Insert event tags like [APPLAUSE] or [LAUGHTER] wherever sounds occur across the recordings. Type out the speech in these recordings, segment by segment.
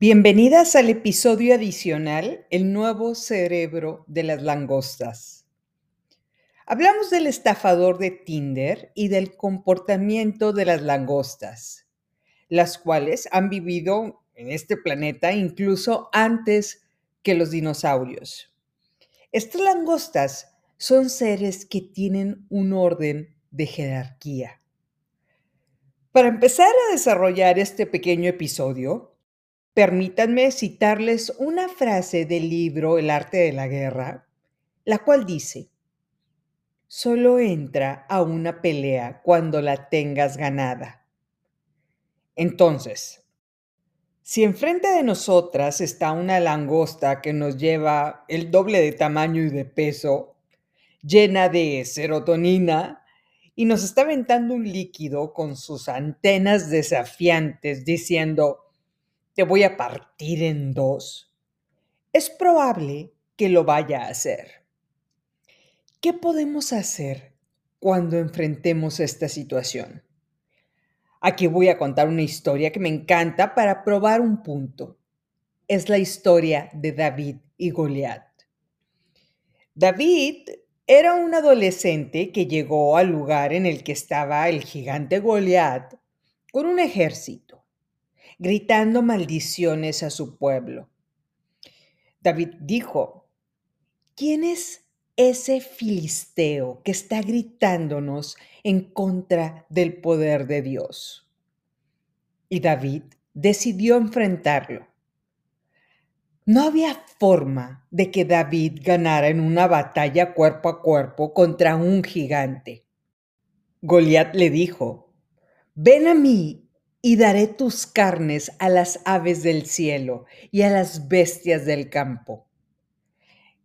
Bienvenidas al episodio adicional El nuevo cerebro de las langostas. Hablamos del estafador de Tinder y del comportamiento de las langostas, las cuales han vivido en este planeta incluso antes que los dinosaurios. Estas langostas son seres que tienen un orden de jerarquía. Para empezar a desarrollar este pequeño episodio, Permítanme citarles una frase del libro El arte de la guerra, la cual dice, solo entra a una pelea cuando la tengas ganada. Entonces, si enfrente de nosotras está una langosta que nos lleva el doble de tamaño y de peso, llena de serotonina, y nos está aventando un líquido con sus antenas desafiantes diciendo, te voy a partir en dos, es probable que lo vaya a hacer. ¿Qué podemos hacer cuando enfrentemos esta situación? Aquí voy a contar una historia que me encanta para probar un punto. Es la historia de David y Goliat. David era un adolescente que llegó al lugar en el que estaba el gigante Goliat con un ejército gritando maldiciones a su pueblo. David dijo, ¿quién es ese filisteo que está gritándonos en contra del poder de Dios? Y David decidió enfrentarlo. No había forma de que David ganara en una batalla cuerpo a cuerpo contra un gigante. Goliat le dijo, ven a mí y daré tus carnes a las aves del cielo y a las bestias del campo.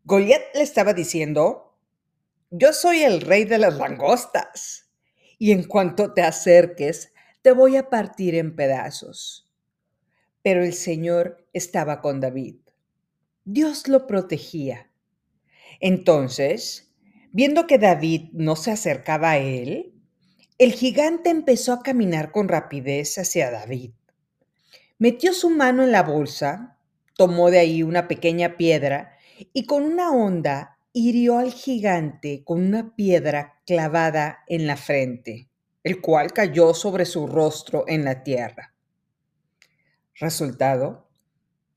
Goliat le estaba diciendo, yo soy el rey de las langostas, y en cuanto te acerques, te voy a partir en pedazos. Pero el Señor estaba con David. Dios lo protegía. Entonces, viendo que David no se acercaba a él, el gigante empezó a caminar con rapidez hacia David. Metió su mano en la bolsa, tomó de ahí una pequeña piedra y con una onda hirió al gigante con una piedra clavada en la frente, el cual cayó sobre su rostro en la tierra. Resultado,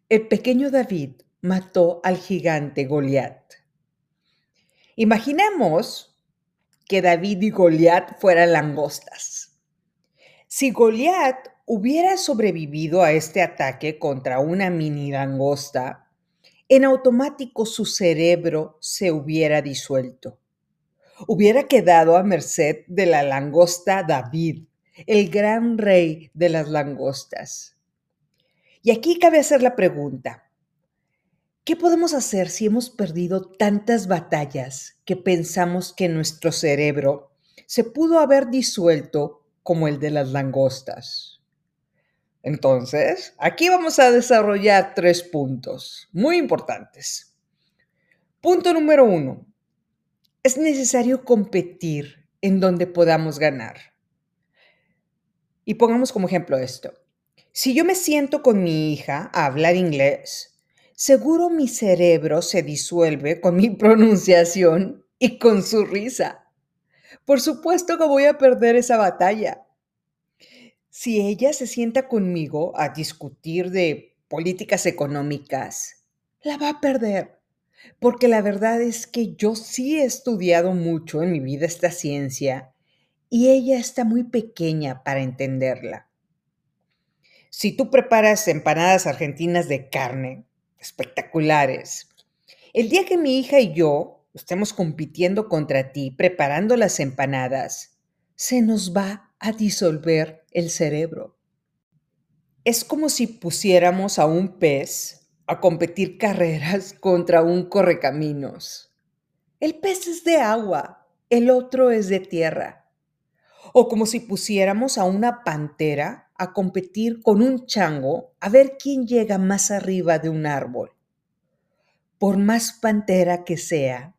el pequeño David mató al gigante Goliat. Imaginemos que David y Goliat fueran langostas. Si Goliat hubiera sobrevivido a este ataque contra una mini langosta, en automático su cerebro se hubiera disuelto. Hubiera quedado a merced de la langosta David, el gran rey de las langostas. Y aquí cabe hacer la pregunta, ¿Qué podemos hacer si hemos perdido tantas batallas que pensamos que nuestro cerebro se pudo haber disuelto como el de las langostas? Entonces, aquí vamos a desarrollar tres puntos muy importantes. Punto número uno. Es necesario competir en donde podamos ganar. Y pongamos como ejemplo esto. Si yo me siento con mi hija a hablar inglés, seguro mi cerebro se disuelve con mi [LAUGHS] pronunciación y con su risa. Por supuesto que voy a perder esa batalla. Si ella se sienta conmigo a discutir de políticas económicas, la va a perder, porque la verdad es que yo sí he estudiado mucho en mi vida esta ciencia y ella está muy pequeña para entenderla. Si tú preparas empanadas argentinas de carne, espectaculares. El día que mi hija y yo estemos compitiendo contra ti, preparando las empanadas, se nos va a disolver el cerebro. Es como si pusiéramos a un pez a competir carreras contra un correcaminos. El pez es de agua, el otro es de tierra. O como si pusiéramos a una pantera a competir con un chango a ver quién llega más arriba de un árbol. Por más pantera que sea,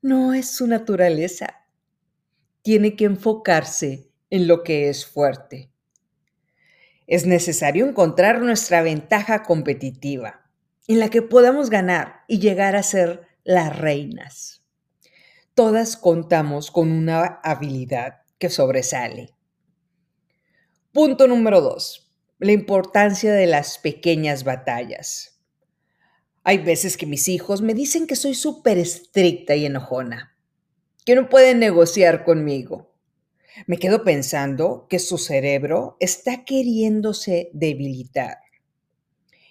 no es su naturaleza. Tiene que enfocarse en lo que es fuerte. Es necesario encontrar nuestra ventaja competitiva en la que podamos ganar y llegar a ser las reinas. Todas contamos con una habilidad que sobresale. Punto número dos. La importancia de las pequeñas batallas. Hay veces que mis hijos me dicen que soy súper estricta y enojona, que no pueden negociar conmigo. Me quedo pensando que su cerebro está queriéndose debilitar.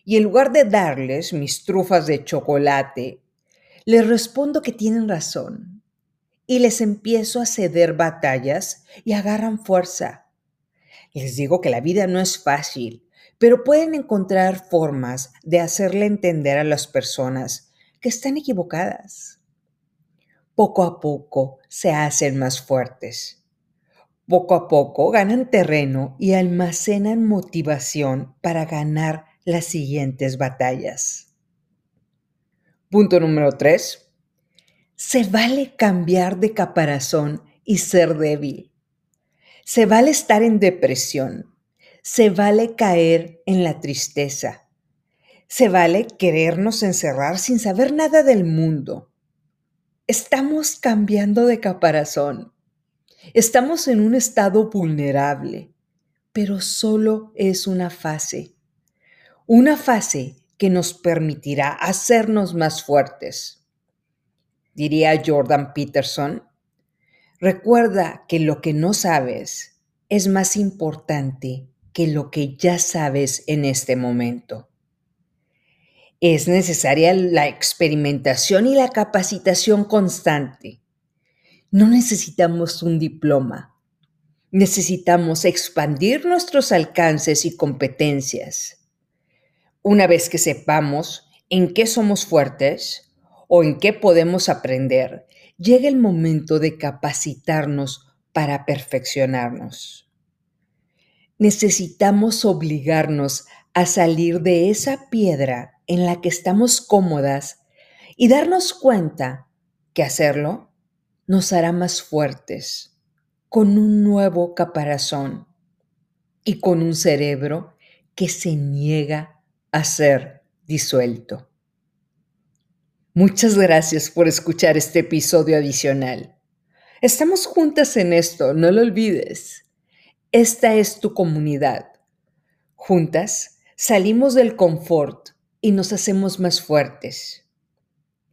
Y en lugar de darles mis trufas de chocolate, les respondo que tienen razón y les empiezo a ceder batallas y agarran fuerza. Les digo que la vida no es fácil, pero pueden encontrar formas de hacerle entender a las personas que están equivocadas. Poco a poco se hacen más fuertes poco a poco ganan terreno y almacenan motivación para ganar las siguientes batallas. Punto número 3. Se vale cambiar de caparazón y ser débil. Se vale estar en depresión. Se vale caer en la tristeza. Se vale querernos encerrar sin saber nada del mundo. Estamos cambiando de caparazón. Estamos en un estado vulnerable, pero solo es una fase. Una fase que nos permitirá hacernos más fuertes. Diría Jordan Peterson, recuerda que lo que no sabes es más importante que lo que ya sabes en este momento. Es necesaria la experimentación y la capacitación constante no necesitamos un diploma. Necesitamos expandir nuestros alcances y competencias. Una vez que sepamos en qué somos fuertes o en qué podemos aprender, llega el momento de capacitarnos para perfeccionarnos. Necesitamos obligarnos a salir de esa piedra en la que estamos cómodas y darnos cuenta que hacerlo nos hará más fuertes, con un nuevo caparazón y con un cerebro que se niega a ser disuelto. Muchas gracias por escuchar este episodio adicional. Estamos juntas en esto, no lo olvides. Esta es tu comunidad. Juntas salimos del confort y nos hacemos más fuertes.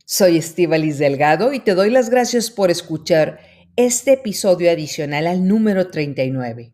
Soy Estivalis Delgado y te doy las gracias por escuchar este episodio adicional al número 39.